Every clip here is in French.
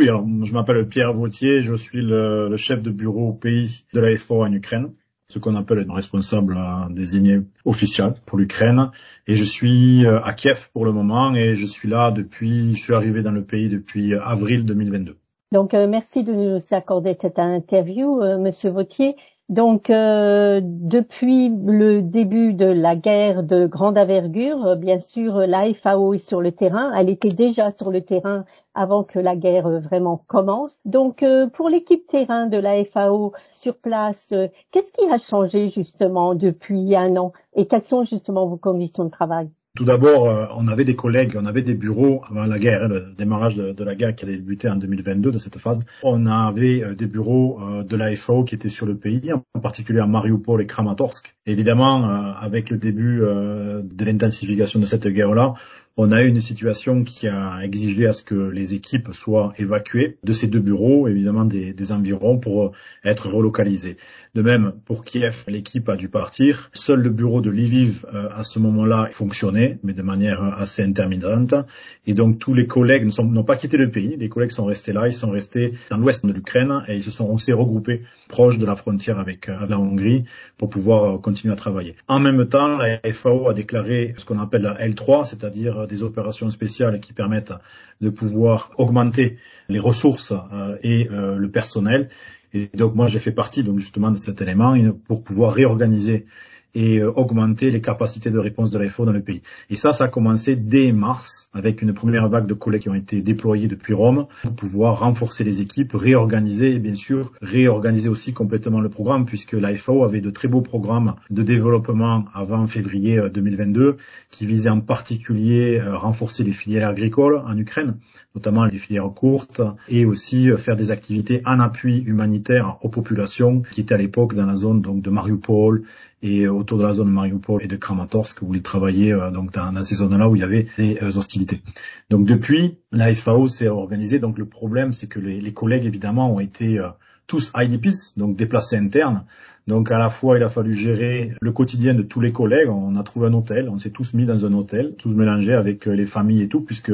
Oui, alors je m'appelle Pierre Vautier, je suis le, chef de bureau au pays de la FO en Ukraine, ce qu'on appelle un responsable désigné officiel pour l'Ukraine. Et je suis euh, à Kiev pour le moment et je suis là depuis, je suis arrivé dans le pays depuis avril 2022. Donc, euh, merci de nous accorder cette interview, euh, Monsieur Vautier. Donc, euh, depuis le début de la guerre de grande envergure, euh, bien sûr, la FAO est sur le terrain. Elle était déjà sur le terrain avant que la guerre euh, vraiment commence. Donc, pour l'équipe terrain de la FAO sur place, qu'est-ce qui a changé justement depuis un an? Et quelles sont justement vos conditions de travail? Tout d'abord, euh, on avait des collègues, on avait des bureaux avant la guerre, hein, le démarrage de, la guerre qui a débuté en 2022 de cette phase. On avait euh, des bureaux euh, de la FAO qui étaient sur le pays, en particulier à Mariupol et Kramatorsk. Évidemment, avec le début de l'intensification de cette guerre-là, on a eu une situation qui a exigé à ce que les équipes soient évacuées de ces deux bureaux, évidemment des, des environs, pour être relocalisées. De même, pour Kiev, l'équipe a dû partir. Seul le bureau de Lviv, euh, à ce moment-là, fonctionnait, mais de manière assez intermittente. Et donc, tous les collègues n'ont pas quitté le pays. Les collègues sont restés là. Ils sont restés dans l'ouest de l'Ukraine et ils se sont aussi regroupés proche de la frontière avec, euh, la Hongrie pour pouvoir euh, continuer à travailler. En même temps, la FAO a déclaré ce qu'on appelle la L3, c'est-à-dire des opérations spéciales qui permettent de pouvoir augmenter les ressources et le personnel. Et donc moi j'ai fait partie donc justement de cet élément pour pouvoir réorganiser et euh, augmenter les capacités de réponse de l'AFO dans le pays. Et ça, ça a commencé dès mars avec une première vague de collègues qui ont été déployés depuis Rome pour pouvoir renforcer les équipes, réorganiser et bien sûr réorganiser aussi complètement le programme puisque l'AFO avait de très beaux programmes de développement avant février 2022 euh, qui visaient en particulier euh, renforcer les filières agricoles en Ukraine, notamment les filières courtes et aussi faire des activités en appui humanitaire aux populations qui étaient à l'époque dans la zone donc de Mariupol et autour de la zone de Mariupol et de Kramatorsk où ils travaillaient euh, donc dans, ces zones-là où il y avait des euh, hostilités. Donc depuis, la FAO s'est organisée. Donc le problème, c'est que les, collègues évidemment ont été euh, tous IDPs, donc déplacés internes. Donc à la fois, il a fallu gérer le quotidien de tous les collègues. On a trouvé un hôtel, on s'est tous mis dans un hôtel, tous mélangés avec les familles et tout, puisque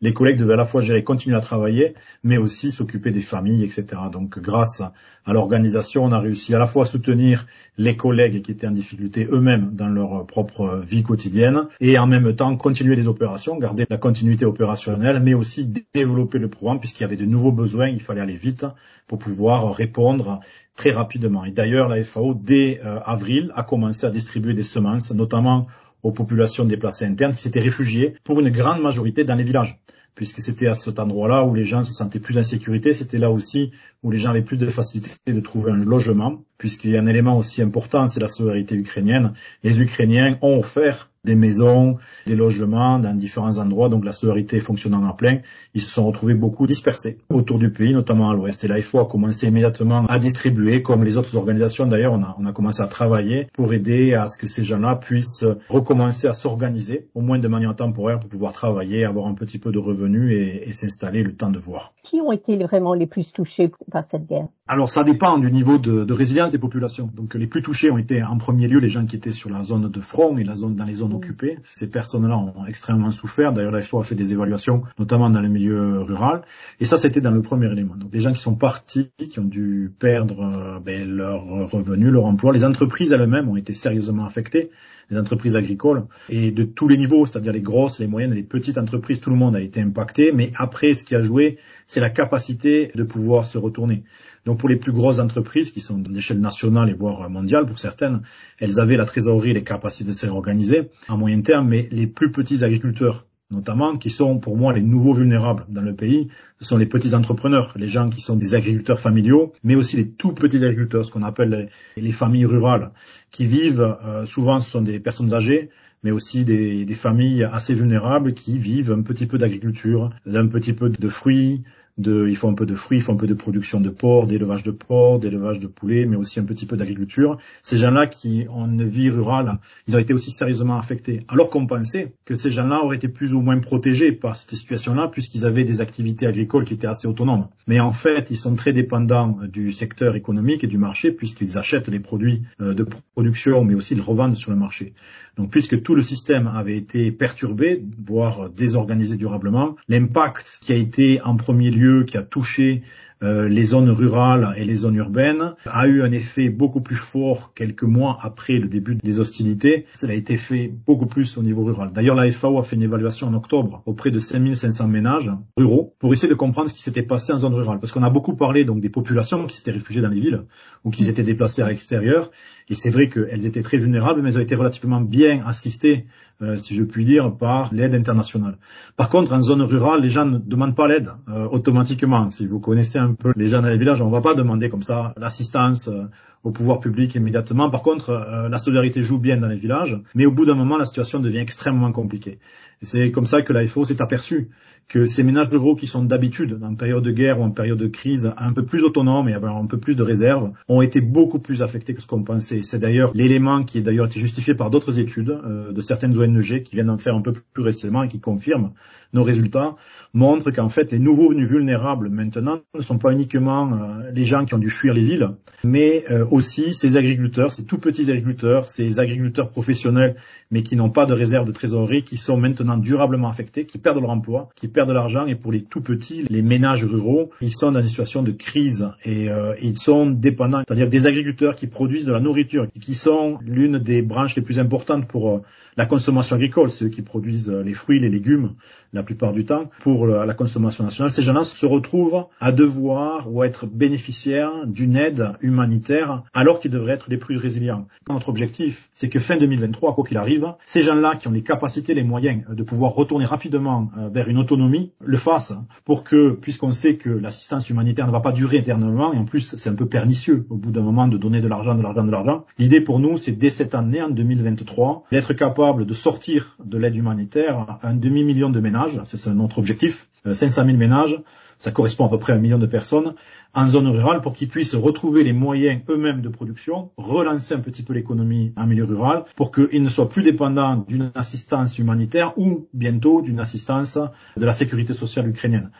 les collègues devaient à la fois gérer, continuer à travailler, mais aussi s'occuper des familles, etc. Donc grâce à l'organisation, on a réussi à la fois à soutenir les collègues qui étaient en difficulté eux-mêmes dans leur propre vie quotidienne, et en même temps continuer les opérations, garder la continuité opérationnelle, mais aussi développer le programme, puisqu'il y avait de nouveaux besoins, il fallait aller vite pour pouvoir répondre très rapidement. Et d'ailleurs, la FAO, dès euh, avril, a commencé à distribuer des semences, notamment aux populations déplacées internes qui s'étaient réfugiées pour une grande majorité dans les villages puisque c'était à cet endroit-là où les gens se sentaient plus en sécurité, c'était là aussi où les gens avaient plus de facilité de trouver un logement, puisqu'il y a un élément aussi important, c'est la solidarité ukrainienne. Les Ukrainiens ont offert des maisons, des logements dans différents endroits, donc la solidarité fonctionnant en plein. Ils se sont retrouvés beaucoup dispersés autour du pays, notamment à l'ouest. Et là, il faut commencer immédiatement à distribuer, comme les autres organisations d'ailleurs, on a, on a commencé à travailler pour aider à ce que ces gens-là puissent recommencer à s'organiser, au moins de manière temporaire, pour pouvoir travailler, avoir un petit peu de revenus et, et s'installer le temps de voir. Qui ont été vraiment les plus touchés par cette guerre? Alors ça dépend du niveau de, de résilience des populations. Donc les plus touchés ont été en premier lieu les gens qui étaient sur la zone de front et la zone dans les zones occupées. Ces personnes-là ont extrêmement souffert. D'ailleurs, la FO a fait des évaluations, notamment dans le milieu rural. Et ça, c'était dans le premier élément. Donc, les gens qui sont partis, qui ont dû perdre euh, ben, leur revenu, leur emploi. Les entreprises elles-mêmes ont été sérieusement affectées, les entreprises agricoles, et de tous les niveaux, c'est-à-dire les grosses, les moyennes, les petites entreprises, tout le monde a été impacté. Mais après, ce qui a joué, c'est la capacité de pouvoir se retourner. Donc pour les plus grosses entreprises qui sont d'échelle nationale et voire mondiale pour certaines, elles avaient la trésorerie et les capacités de se réorganiser à moyen terme, mais les plus petits agriculteurs notamment, qui sont pour moi les nouveaux vulnérables dans le pays, ce sont les petits entrepreneurs, les gens qui sont des agriculteurs familiaux, mais aussi les tout petits agriculteurs, ce qu'on appelle les, familles rurales, qui vivent, euh, souvent ce sont des personnes âgées, mais aussi des, des, familles assez vulnérables qui vivent un petit peu d'agriculture, un petit peu de fruits, de, il faut un peu de fruits, il faut un peu de production de porc, d'élevage de porc, d'élevage de poulet, mais aussi un petit peu d'agriculture. Ces gens-là qui ont une vie rurale, ils ont été aussi sérieusement affectés. Alors qu'on pensait que ces gens-là auraient été plus ou moins protégés par cette situation-là, puisqu'ils avaient des activités agricoles qui étaient assez autonomes. Mais en fait, ils sont très dépendants du secteur économique et du marché, puisqu'ils achètent les produits euh, de production, mais aussi ils revendent sur le marché. Donc, puisque tout le système avait été perturbé, voire désorganisé durablement, l'impact qui a été en premier lieu qui a touché euh, les zones rurales et les zones urbaines, a eu un effet beaucoup plus fort quelques mois après le début des hostilités. Cela a été fait beaucoup plus au niveau rural. D'ailleurs, la FAO a fait une évaluation en octobre auprès de 5500 ménages ruraux pour essayer de comprendre ce qui s'était passé en zone rurale. Parce qu'on a beaucoup parlé donc des populations qui s'étaient réfugiées dans les villes ou qui s'étaient déplacées à l'extérieur. Et c'est vrai qu'elles étaient très vulnérables, mais elles ont été relativement bien assistées, euh, si je puis dire, par l'aide internationale. Par contre, en zone rurale, les gens ne demandent pas l'aide euh, automatiquement. Si vous connaissez un peu les gens dans les villages, on ne va pas demander comme ça l'assistance euh, au pouvoir public immédiatement. Par contre, euh, la solidarité joue bien dans les villages, mais au bout d'un moment, la situation devient extrêmement compliquée. C'est comme ça que l'AFO s'est aperçu que ces ménages ruraux qui sont d'habitude, en période de guerre ou en période de crise, un peu plus autonomes et avoir un peu plus de réserve, ont été beaucoup plus affectés que ce qu'on pensait. C'est d'ailleurs l'élément qui est d'ailleurs été justifié par d'autres études euh, de certaines ONG qui viennent d'en faire un peu plus récemment et qui confirment nos résultats, montrent qu'en fait les nouveaux venus vulnérables maintenant ne sont pas uniquement euh, les gens qui ont dû fuir les villes, mais aussi ces agriculteurs, ces tout petits agriculteurs, ces agriculteurs professionnels, mais qui n'ont pas de réserve de trésorerie, qui sont maintenant durablement affectés, qui perdent leur emploi, qui perdent de l'argent, et pour les tout petits, les ménages ruraux, ils sont dans une situation de crise. Et euh, ils sont dépendants, c'est-à-dire des agriculteurs qui produisent de la nourriture, qui sont l'une des branches les plus importantes pour euh, la consommation agricole, ceux qui produisent euh, les fruits, les légumes, la plupart du temps, pour la consommation nationale. Ces gens-là se retrouvent à devoir ou à être bénéficiaires d'une aide humanitaire alors qu'ils devraient être les plus résilients. Notre objectif, c'est que fin 2023, quoi qu'il arrive, ces gens-là qui ont les capacités, les moyens de pouvoir retourner rapidement euh, vers une autonomie, le fassent pour que, puisqu'on sait que l'assistance humanitaire ne va pas durer éternellement, et en plus c'est un peu pernicieux au bout d'un moment de donner de l'argent, de l'argent, de l'argent, l'idée pour nous, c'est dès cette année, en 2023, d'être capable de sortir de l'aide humanitaire un demi-million de ménages, c'est notre objectif, 500 euh, 000 ménages, ça correspond à peu près à un million de personnes, en zone rurale pour qu'ils puissent retrouver les moyens eux-mêmes de production, relancer un petit peu l'économie en milieu rural, pour qu'ils ne soient plus dépendants d'une assistance humanitaire ou bientôt d'une assistance de la sécurité sociale ukrainienne.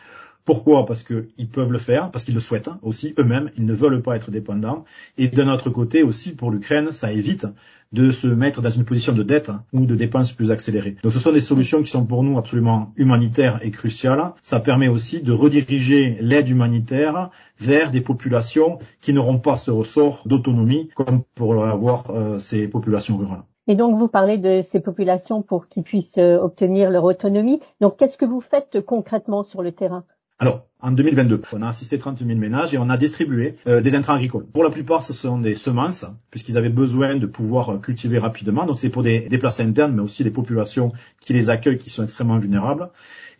Pourquoi? Parce qu'ils peuvent le faire, parce qu'ils le souhaitent hein, aussi eux-mêmes, ils ne veulent pas être dépendants. Et d'un autre côté aussi, pour l'Ukraine, ça évite de se mettre dans une position de dette ou de dépenses plus accélérées. Donc ce sont des solutions qui sont pour nous absolument humanitaires et cruciales. Ça permet aussi de rediriger l'aide humanitaire vers des populations qui n'auront pas ce ressort d'autonomie comme pour avoir euh, ces populations rurales. Et donc, vous parlez de ces populations pour qu'ils puissent euh, obtenir leur autonomie. Donc, qu'est-ce que vous faites concrètement sur le terrain? Alors, en 2022, on a assisté 30 000 ménages et on a distribué euh, des intrants agricoles. Pour la plupart, ce sont des semences, puisqu'ils avaient besoin de pouvoir cultiver rapidement. Donc, c'est pour des déplacés internes, mais aussi les populations qui les accueillent, qui sont extrêmement vulnérables.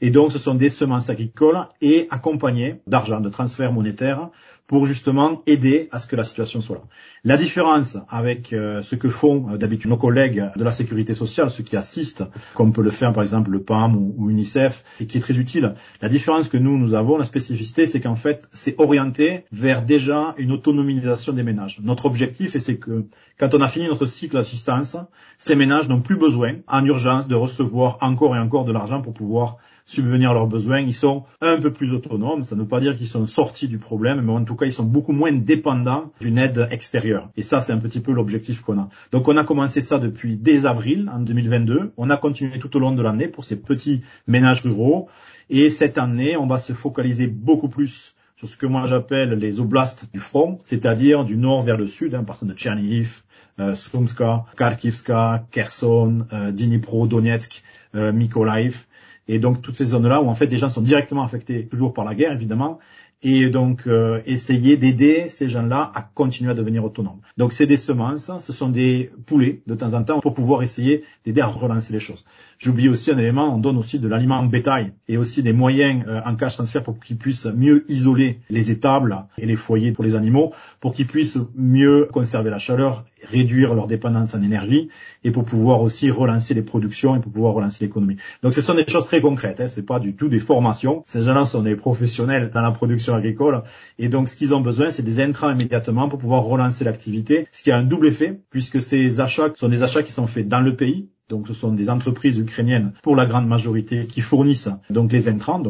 Et donc, ce sont des semences agricoles et accompagnées d'argent, de transferts monétaires pour justement aider à ce que la situation soit là. La différence avec euh, ce que font euh, d'habitude nos collègues de la sécurité sociale, ceux qui assistent, comme peut le faire par exemple le PAM ou, UNICEF, et qui est très utile, la différence que nous, nous avons, la spécificité, c'est qu'en fait, c'est orienté vers déjà une autonomisation des ménages. Notre objectif, c'est que quand on a fini notre cycle d'assistance, ces ménages n'ont plus besoin, en urgence, de recevoir encore et encore de l'argent pour pouvoir subvenir à leurs besoins. Ils sont un peu plus autonomes. Ça ne veut pas dire qu'ils sont sortis du problème, mais en tout cas, ils sont beaucoup moins dépendants d'une aide extérieure. Et ça, c'est un petit peu l'objectif qu'on a. Donc, on a commencé ça depuis dès avril en 2022. On a continué tout au long de l'année pour ces petits ménages ruraux. Et cette année, on va se focaliser beaucoup plus sur ce que moi j'appelle les oblasts du front, c'est-à-dire du nord vers le sud, hein, par de Tchernihiv, euh, Sumska, Kharkivska, Kherson, euh, Dnipro, Donetsk, euh, Mykolaiv, et donc toutes ces zones-là où en fait des gens sont directement affectés toujours par la guerre évidemment, et donc euh, essayer d'aider ces gens-là à continuer à devenir autonomes. Donc c'est des semences, ce sont des poulets de temps en temps pour pouvoir essayer d'aider à relancer les choses. J'oublie aussi un élément, on donne aussi de l'aliment en bétail et aussi des moyens euh, en cash transfert pour qu'ils puissent mieux isoler les étables et les foyers pour les animaux, pour qu'ils puissent mieux conserver la chaleur, réduire leur dépendance en énergie et pour pouvoir aussi relancer les productions et pour pouvoir relancer l'économie. Donc ce sont des choses très concrètes, hein, c'est pas du tout des formations. Ces gens-là sont des professionnels dans la production agricole. Et donc, ce qu'ils ont besoin, c'est des intrants immédiatement pour pouvoir relancer l'activité, ce qui a un double effet, puisque ces achats sont des achats qui sont faits dans le pays. Donc, ce sont des entreprises ukrainiennes, pour la grande majorité, qui fournissent donc les intrants.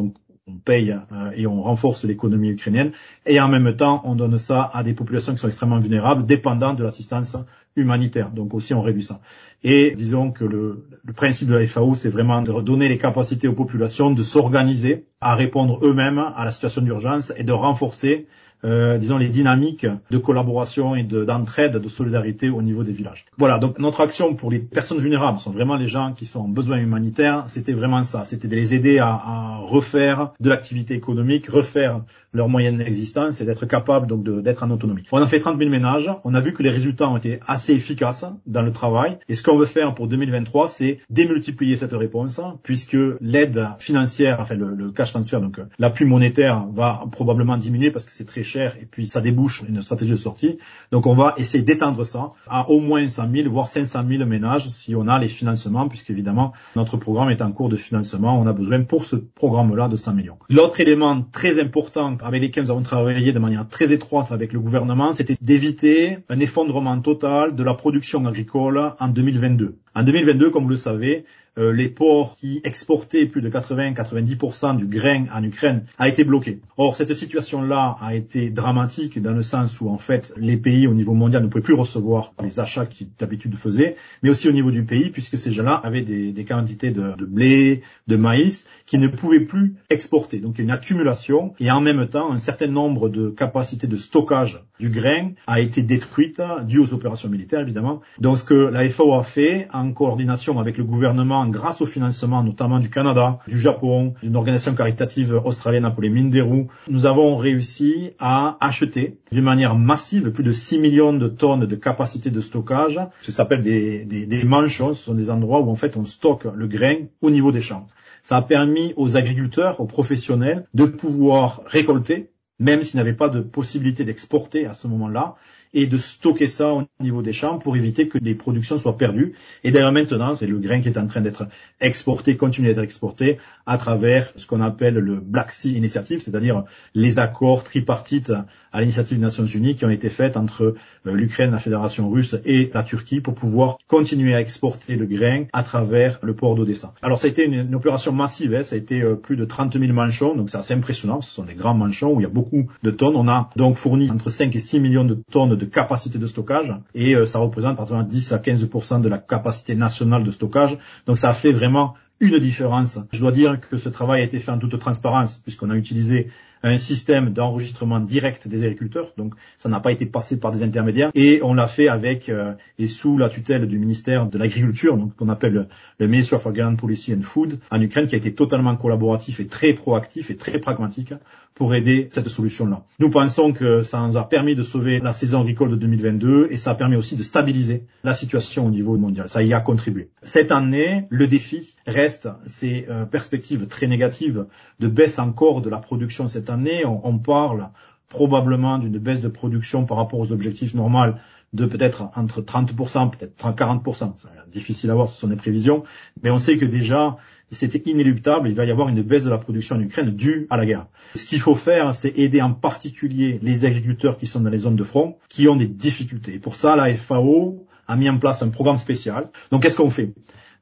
On paye euh, et on renforce l'économie ukrainienne. Et en même temps, on donne ça à des populations qui sont extrêmement vulnérables, dépendantes de l'assistance humanitaire. Donc aussi on réduit ça. Et disons que le, le principe de la FAO, c'est vraiment de redonner les capacités aux populations de s'organiser, à répondre eux-mêmes à la situation d'urgence et de renforcer euh, disons, les dynamiques de collaboration et d'entraide, de, solidarité au niveau des villages. Voilà, donc notre action pour les personnes vulnérables sont vraiment les gens qui sont en besoin humanitaire, c'était vraiment ça, c'était de les aider à, à refaire de l'activité économique, refaire leurs moyens d'existence et d'être capables donc d'être en autonomie. On a fait 30 000 ménages, on a vu que les résultats ont été assez efficaces dans le travail, et ce qu'on veut faire pour 2023, c'est démultiplier cette réponse, puisque l'aide financière, enfin le, cash transfer, donc l'appui monétaire va probablement diminuer parce que c'est très et puis ça débouche une stratégie de sortie. Donc on va essayer d'étendre ça à au moins 100 000, voire 500 000 ménages si on a les financements, puisque évidemment notre programme est en cours de financement. On a besoin pour ce programme-là de 100 millions. L'autre élément très important avec lequel nous avons travaillé de manière très étroite avec le gouvernement, c'était d'éviter un effondrement total de la production agricole en 2022. En 2022, comme vous le savez, euh, les ports qui exportaient plus de 80-90% du grain en Ukraine a été bloqué. Or, cette situation-là a été dramatique dans le sens où, en fait, les pays au niveau mondial ne pouvaient plus recevoir les achats qu'ils d'habitude faisaient, mais aussi au niveau du pays, puisque ces gens-là avaient des, des quantités de, de, blé, de maïs, qui ne pouvaient plus exporter. Donc, il y a une accumulation et en même temps, un certain nombre de capacités de stockage du grain a été détruite, dû aux opérations militaires, évidemment. Donc, ce que la FAO a fait, coordination avec le gouvernement grâce au financement notamment du Canada, du Japon, d'une organisation caritative australienne appelée Minderu, nous avons réussi à acheter d'une manière massive plus de 6 millions de tonnes de capacité de stockage. Ça s'appelle des, des, des manchons, ce sont des endroits où en fait on stocke le grain au niveau des champs. Ça a permis aux agriculteurs, aux professionnels de pouvoir récolter même s'ils n'avaient pas de possibilité d'exporter à ce moment-là, et de stocker ça au niveau des champs pour éviter que les productions soient perdues. Et d'ailleurs maintenant, c'est le grain qui est en train d'être exporté, continue d'être exporté à travers ce qu'on appelle le Black Sea Initiative, c'est-à-dire les accords tripartites à l'initiative des Nations Unies qui ont été faits entre euh, l'Ukraine, la Fédération russe et la Turquie pour pouvoir continuer à exporter le grain à travers le port d'Odessa. Alors ça a été une, opération massive, hein. ça a été euh, plus de 30 000 manchons, donc c'est assez impressionnant, ce sont des grands manchons où il y a beaucoup de tonnes. On a donc fourni entre 5 et 6 millions de tonnes de capacité de stockage et euh, ça représente pratiquement 10 à 15% de la capacité nationale de stockage. Donc ça fait vraiment une différence. Je dois dire que ce travail a été fait en toute transparence puisqu'on a utilisé un système d'enregistrement direct des agriculteurs, donc ça n'a pas été passé par des intermédiaires, et on l'a fait avec euh, et sous la tutelle du ministère de l'Agriculture, donc qu'on appelle le, Ministry of Agrarian Policy and Food en Ukraine, qui a été totalement collaboratif et très proactif et très pragmatique pour aider cette solution-là. Nous pensons que ça nous a permis de sauver la saison agricole de 2022 et ça a permis aussi de stabiliser la situation au niveau mondial. Ça y a contribué. Cette année, le défi reste ces euh, perspectives très négatives de baisse encore de la production cette année. On, on parle probablement d'une baisse de production par rapport aux objectifs normaux de peut-être entre 30%, peut-être 40%. C'est difficile à voir, ce sont des prévisions. Mais on sait que déjà, c'était inéluctable, il va y avoir une baisse de la production en Ukraine due à la guerre. Ce qu'il faut faire, c'est aider en particulier les agriculteurs qui sont dans les zones de front, qui ont des difficultés. Et pour ça, la FAO a mis en place un programme spécial. Donc qu'est-ce qu'on fait?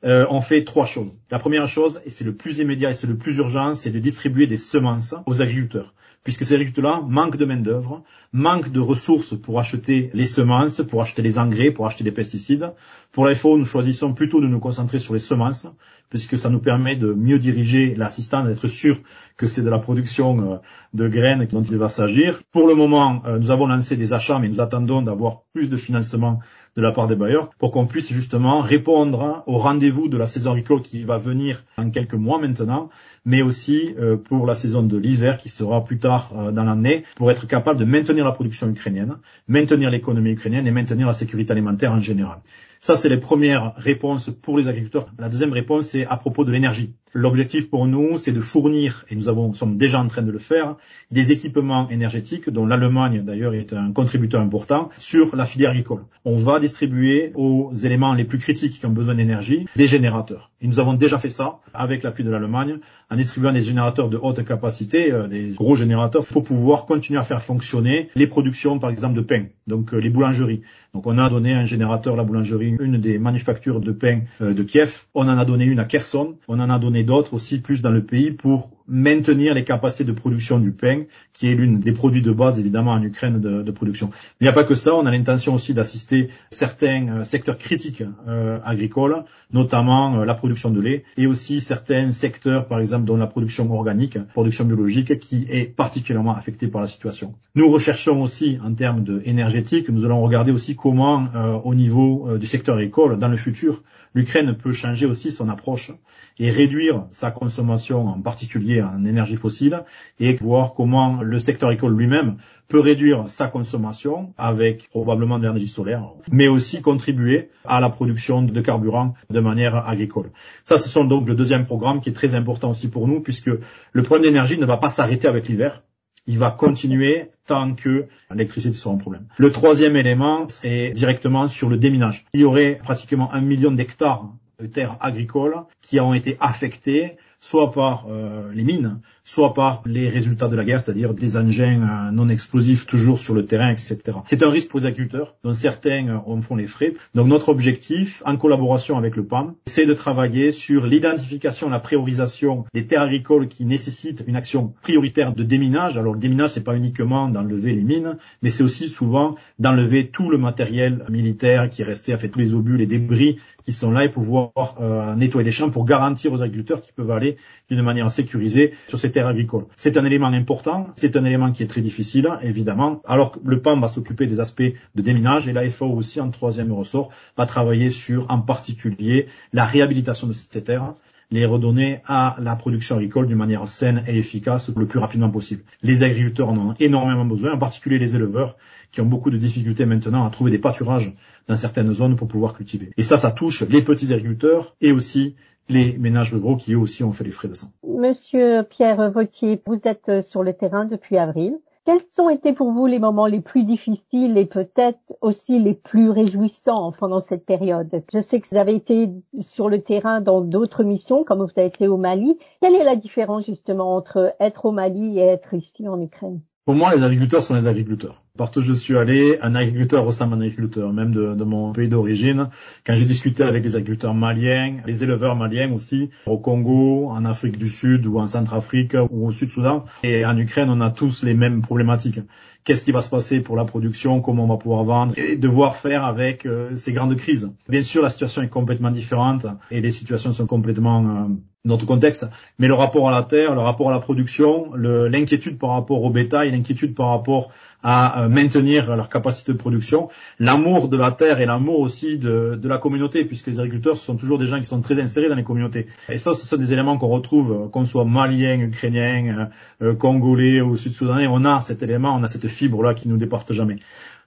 Euh, on fait trois choses. La première chose, et c'est le plus immédiat et c'est le plus urgent, c'est de distribuer des semences aux agriculteurs, puisque ces agriculteurs-là manquent de main-d'œuvre, manquent de ressources pour acheter les semences, pour acheter les engrais, pour acheter des pesticides. Pour la nous choisissons plutôt de nous concentrer sur les semences, puisque ça nous permet de mieux diriger l'assistant, d'être sûr que c'est de la production euh, de graines dont il va s'agir. Pour le moment, euh, nous avons lancé des achats, mais nous attendons d'avoir plus de financement de la part des bailleurs pour qu'on puisse justement répondre au rendez-vous de la saison agricole qui va venir en quelques mois maintenant, mais aussi euh, pour la saison de l'hiver qui sera plus tard euh, dans l'année pour être capable de maintenir la production ukrainienne, maintenir l'économie ukrainienne et maintenir la sécurité alimentaire en général. Ça, c'est les premières réponses pour les agriculteurs. La deuxième réponse, c'est à propos de l'énergie. L'objectif pour nous, c'est de fournir, et nous avons, sommes déjà en train de le faire, des équipements énergétiques, dont l'Allemagne d'ailleurs est un contributeur important, sur la filière agricole. On va distribuer aux éléments les plus critiques qui ont besoin d'énergie des générateurs. Et nous avons déjà fait ça avec l'appui de l'Allemagne, en distribuant des générateurs de haute capacité, euh, des gros générateurs, pour pouvoir continuer à faire fonctionner les productions, par exemple, de pain, donc euh, les boulangeries. Donc on a donné un générateur à la boulangerie, une des manufactures de pain euh, de Kiev. On en a donné une à Kherson. On en a donné d'autres aussi plus dans le pays pour maintenir les capacités de production du pain, qui est l'une des produits de base évidemment en Ukraine de, de production. Il n'y a pas que ça, on a l'intention aussi d'assister certains euh, secteurs critiques euh, agricoles, notamment euh, la production de lait, et aussi certains secteurs, par exemple, dont la production organique, production biologique, qui est particulièrement affectée par la situation. Nous recherchons aussi en termes de énergétique, nous allons regarder aussi comment, au niveau du secteur agricole, dans le futur, l'Ukraine peut changer aussi son approche et réduire sa consommation, en particulier en énergie fossile, et voir comment le secteur agricole lui-même peut réduire sa consommation avec probablement de l'énergie solaire, mais aussi contribuer à la production de carburant de manière agricole. Ça, ce sont donc le deuxième programme qui est très important aussi pour nous, puisque le problème d'énergie ne va pas s'arrêter avec l'hiver. Il va continuer tant que l'électricité sera un problème. Le troisième élément est directement sur le déminage. Il y aurait pratiquement un million d'hectares de terres agricoles qui ont été affectées soit par euh, les mines, soit par les résultats de la guerre, c'est-à-dire des engins euh, non explosifs toujours sur le terrain, etc. C'est un risque pour les agriculteurs, dont certains euh, en font les frais. Donc notre objectif, en collaboration avec le PAM, c'est de travailler sur l'identification, la priorisation des terres agricoles qui nécessitent une action prioritaire de déminage. Alors le déminage, c'est pas uniquement d'enlever les mines, mais c'est aussi souvent d'enlever tout le matériel militaire qui est resté, à fait tous les obus, les débris qui sont là et pouvoir euh, nettoyer les champs pour garantir aux agriculteurs qu'ils peuvent aller d'une manière sécurisée sur ces terres agricoles. C'est un élément important, c'est un élément qui est très difficile, évidemment, alors que le PAM va s'occuper des aspects de déminage et l'AFO aussi, en troisième ressort, va travailler sur, en particulier, la réhabilitation de ces terres, les redonner à la production agricole d'une manière saine et efficace le plus rapidement possible. Les agriculteurs en ont énormément besoin, en particulier les éleveurs, qui ont beaucoup de difficultés maintenant à trouver des pâturages dans certaines zones pour pouvoir cultiver. Et ça, ça touche les petits agriculteurs et aussi les ménages gros qui eux aussi ont fait les frais de sang. Monsieur Pierre Vautier, vous êtes sur le terrain depuis avril. Quels ont été pour vous les moments les plus difficiles et peut-être aussi les plus réjouissants pendant cette période? Je sais que vous avez été sur le terrain dans d'autres missions, comme vous avez été au Mali. Quelle est la différence justement entre être au Mali et être ici en Ukraine? Pour moi, les agriculteurs sont les agriculteurs. Partout où je suis allé, un agriculteur ressemble à un agriculteur, même de, de mon pays d'origine. Quand j'ai discuté avec les agriculteurs maliens, les éleveurs maliens aussi, au Congo, en Afrique du Sud ou en Centrafrique ou au Sud-Soudan, et en Ukraine, on a tous les mêmes problématiques. Qu'est-ce qui va se passer pour la production, comment on va pouvoir vendre, et devoir faire avec euh, ces grandes crises. Bien sûr, la situation est complètement différente et les situations sont complètement euh, notre contexte, mais le rapport à la terre, le rapport à la production, l'inquiétude par rapport au bétail, l'inquiétude par rapport à euh, maintenir leur capacité de production, l'amour de la terre et l'amour aussi de, de, la communauté, puisque les agriculteurs ce sont toujours des gens qui sont très insérés dans les communautés. Et ça, ce sont des éléments qu'on retrouve, euh, qu'on soit malien, ukrainien, euh, congolais ou sud-soudanais, on a cet élément, on a cette fibre-là qui nous déporte jamais.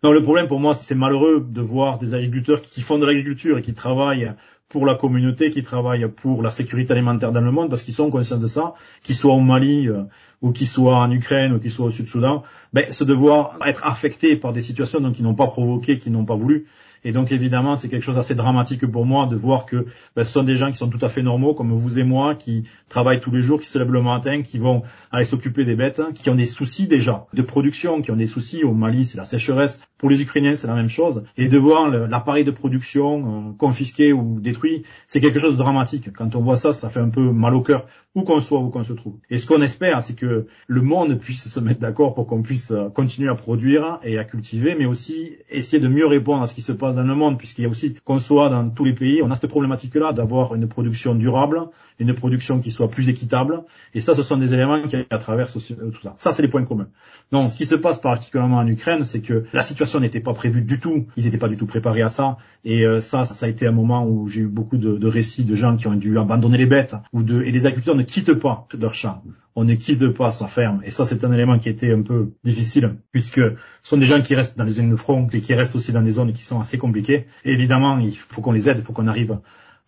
Non, le problème pour moi, c'est malheureux de voir des agriculteurs qui font de l'agriculture et qui travaillent pour la communauté, qui travaillent pour la sécurité alimentaire dans le monde, parce qu'ils sont conscients de ça, qu'ils soient au Mali euh, ou qu'ils soient en Ukraine ou qu'ils soient au Sud-Soudan, ben, se devoir être affectés par des situations donc qu'ils n'ont pas provoquées, qu'ils n'ont pas voulu. Et donc évidemment, c'est quelque chose d'assez dramatique pour moi de voir que ben, ce sont des gens qui sont tout à fait normaux, comme vous et moi, qui travaillent tous les jours, qui se lèvent le matin, qui vont aller s'occuper des bêtes, qui ont des soucis déjà de production, qui ont des soucis. Au Mali, c'est la sécheresse. Pour les Ukrainiens, c'est la même chose. Et de voir l'appareil de production euh, confisqué ou détruit, c'est quelque chose de dramatique. Quand on voit ça, ça fait un peu mal au cœur, où qu'on soit, où qu'on se trouve. Et ce qu'on espère, c'est que le monde puisse se mettre d'accord pour qu'on puisse euh, continuer à produire et à cultiver, mais aussi essayer de mieux répondre à ce qui se passe dans le monde, puisqu'il y a aussi, qu'on soit dans tous les pays, on a cette problématique-là d'avoir une production durable, une production qui soit plus équitable. Et ça, ce sont des éléments qui traversent euh, tout ça. Ça, c'est les points communs. Donc, ce qui se passe particulièrement en Ukraine, c'est que la situation n'était pas prévue du tout. Ils n'étaient pas du tout préparés à ça. Et euh, ça, ça, a été un moment où j'ai eu beaucoup de, de, récits de gens qui ont dû abandonner les bêtes, ou de, et les agriculteurs ne quittent pas leur champ on ne quitte pas sa ferme. Et ça, c'est un élément qui était un peu difficile, puisque ce sont des gens qui restent dans les zones de front et qui restent aussi dans des zones qui sont assez compliquées. évidemment, il faut qu'on les aide, il faut qu'on arrive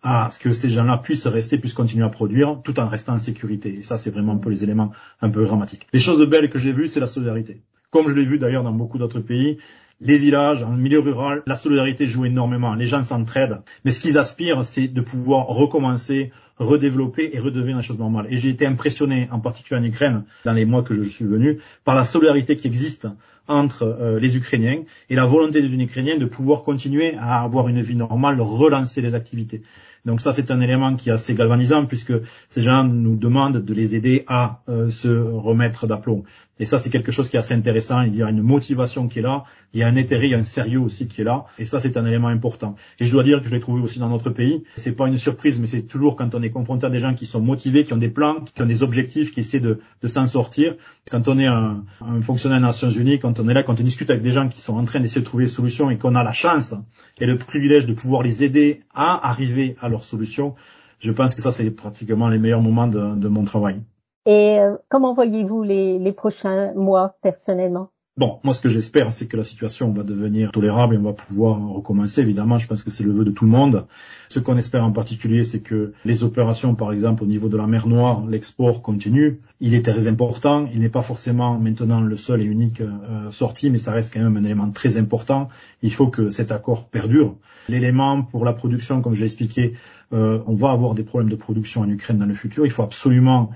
à ce que ces gens-là puissent rester, puissent continuer à produire, tout en restant en sécurité. Et ça, c'est vraiment un peu les éléments un peu dramatiques. Les choses belles que j'ai vues, c'est la solidarité. Comme je l'ai vu d'ailleurs dans beaucoup d'autres pays, les villages, en milieu rural, la solidarité joue énormément. Les gens s'entraident. Mais ce qu'ils aspirent, c'est de pouvoir recommencer redévelopper et redevenir la chose normale. Et j'ai été impressionné, en particulier en Ukraine, dans les mois que je suis venu, par la solidarité qui existe entre euh, les Ukrainiens et la volonté des Ukrainiens de pouvoir continuer à avoir une vie normale, relancer les activités. Donc ça, c'est un élément qui est assez galvanisant puisque ces gens nous demandent de les aider à euh, se remettre d'aplomb. Et ça, c'est quelque chose qui est assez intéressant. Il y a une motivation qui est là, il y a un intérêt, il y a un sérieux aussi qui est là. Et ça, c'est un élément important. Et je dois dire que je l'ai trouvé aussi dans notre pays. C'est pas une surprise, mais c'est toujours quand on est confronté à des gens qui sont motivés, qui ont des plans, qui ont des objectifs, qui essaient de, de s'en sortir. Quand on est un, un, fonctionnaire des Nations Unies, quand on est là, quand on discute avec des gens qui sont en train d'essayer de trouver des solutions et qu'on a la chance et le privilège de pouvoir les aider à arriver à leurs solutions, je pense que ça, c'est pratiquement les meilleurs moments de, de mon travail. Et euh, comment voyez-vous les, les prochains mois personnellement? Bon, moi ce que j'espère, c'est que la situation va devenir tolérable et on va pouvoir recommencer. Évidemment, je pense que c'est le vœu de tout le monde. Ce qu'on espère en particulier, c'est que les opérations, par exemple, au niveau de la mer Noire, l'export continue. Il est très important. Il n'est pas forcément maintenant le seul et unique euh, sorti, mais ça reste quand même un élément très important. Il faut que cet accord perdure. L'élément pour la production, comme je l'ai expliqué, euh, on va avoir des problèmes de production en Ukraine dans le futur. Il faut absolument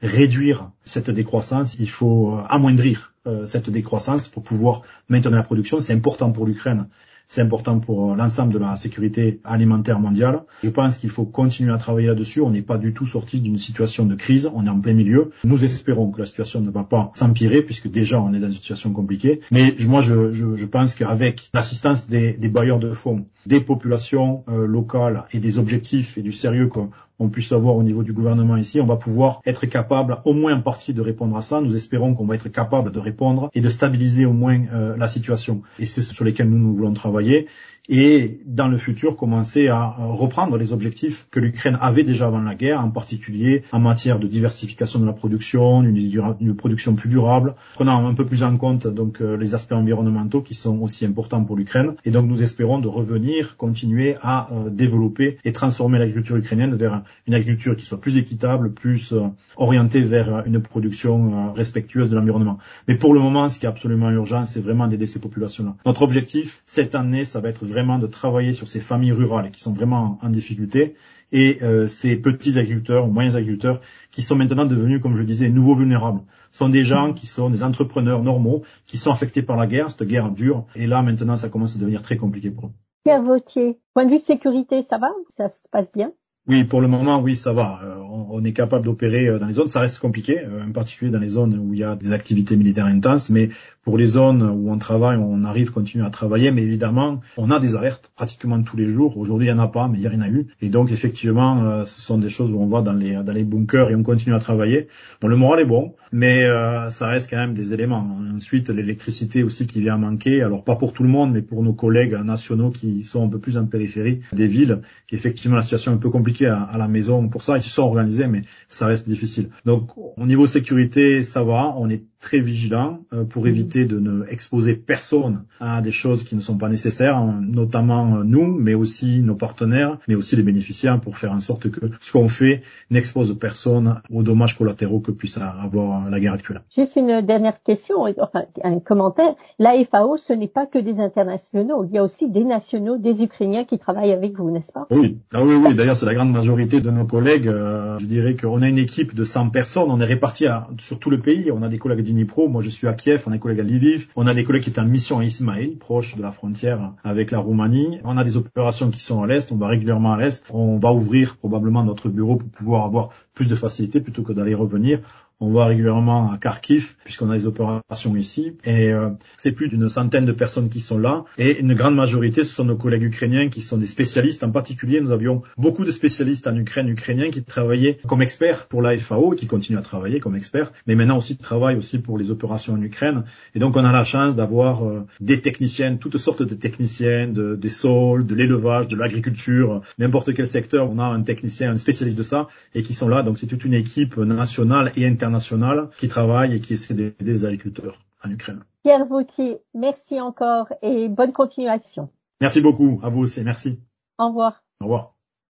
réduire cette décroissance, il faut euh, amoindrir cette décroissance pour pouvoir maintenir la production. C'est important pour l'Ukraine, c'est important pour euh, l'ensemble de la sécurité alimentaire mondiale. Je pense qu'il faut continuer à travailler là-dessus. On n'est pas du tout sorti d'une situation de crise, on est en plein milieu. Nous espérons que la situation ne va pas s'empirer puisque déjà on est dans une situation compliquée. Mais moi, je, je, je pense qu'avec l'assistance des, des, bailleurs de fonds, des populations locales et des objectifs et du sérieux on puisse avoir au niveau du gouvernement ici, on va pouvoir être capable au moins en partie de répondre à ça. Nous espérons qu'on va être capable de répondre et de stabiliser au moins euh, la situation. Et c'est sur lesquels nous, nous voulons travailler et dans le futur commencer à reprendre les objectifs que l'Ukraine avait déjà avant la guerre, en particulier en matière de diversification de la production, une, production plus durable, prenant un peu plus en compte donc euh, les aspects environnementaux qui sont aussi importants pour l'Ukraine. Et donc nous espérons de revenir, continuer à euh, développer et transformer l'agriculture ukrainienne vers une agriculture qui soit plus équitable, plus euh, orientée vers une production respectueuse de l'environnement. Mais pour le moment, ce qui est absolument urgent, c'est vraiment d'aider ces populations-là. Notre objectif cette année, ça va être de travailler sur ces familles rurales qui sont vraiment en, difficulté et euh, ces petits agriculteurs ou moyens agriculteurs qui sont maintenant devenus, comme je disais, nouveaux vulnérables. Ce sont des gens qui sont des entrepreneurs normaux, qui sont affectés par la guerre, cette guerre dure, et là maintenant ça commence à devenir très compliqué pour eux. Pierre Vautier, point de vue sécurité, ça va? Ça se passe bien? Oui, pour le moment, oui, ça va. Euh, on, est capable d'opérer euh, dans les zones. Ça reste compliqué, euh, en particulier dans les zones où il y a des activités militaires intenses. Mais pour les zones où on travaille, on arrive, continuer à travailler. Mais évidemment, on a des alertes pratiquement tous les jours. Aujourd'hui, il n'y en a pas, mais hier, il y en a eu. Et donc, effectivement, ce sont des choses où on va dans les, dans les bunkers et on continue à travailler. Bon, le moral est bon, mais ça reste quand même des éléments. Ensuite, l'électricité aussi qui vient manquer. Alors, pas pour tout le monde, mais pour nos collègues nationaux qui sont un peu plus en périphérie des villes. Effectivement, la situation est un peu compliquée à, la maison pour ça. Ils se sont organisés, mais ça reste difficile. Donc, au niveau sécurité, ça va. On est très vigilant euh, pour mhm. éviter de ne exposer personne à des choses qui ne sont pas nécessaires, hein, notamment euh, nous, mais aussi nos partenaires, mais aussi les bénéficiaires, pour faire en sorte que ce qu'on fait n'expose personne aux dommages collatéraux que puisse avoir la guerre actuelle. Juste une dernière question, enfin un commentaire. La FAO, ce n'est pas que des internationaux, il y a aussi des nationaux, des Ukrainiens qui travaillent avec vous, n'est-ce pas? Oui, ah oui, oui. D'ailleurs, c'est la grande majorité de nos collègues. Euh, je dirais qu'on a une équipe de 100 personnes, on est répartis sur tout le pays. On a des collègues moi je suis à Kiev, on a des collègues à Lviv, on a des collègues qui étaient en mission à Ismail, proche de la frontière avec la Roumanie. On a des opérations qui sont à l'est, on va régulièrement à l'est. On va ouvrir probablement notre bureau pour pouvoir avoir plus de facilité plutôt que d'aller revenir. On va régulièrement à Kharkiv puisqu'on a des opérations ici et euh, c'est plus d'une centaine de personnes qui sont là et une grande majorité ce sont nos collègues ukrainiens qui sont des spécialistes. En particulier, nous avions beaucoup de spécialistes en Ukraine ukrainiens qui travaillaient comme experts pour la FAO qui continuent à travailler comme experts, mais maintenant aussi travaillent aussi pour les opérations en Ukraine. Et donc on a la chance d'avoir euh, des techniciennes, toutes sortes de techniciennes, de, des sols, de l'élevage, de l'agriculture, n'importe quel secteur, on a un technicien, un spécialiste de ça et qui sont là. Donc c'est toute une équipe nationale et internationale internationale qui travaille et qui essaie d'aider les agriculteurs en Ukraine. Pierre Vautier, merci encore et bonne continuation. Merci beaucoup, à vous aussi, merci. Au revoir. Au revoir.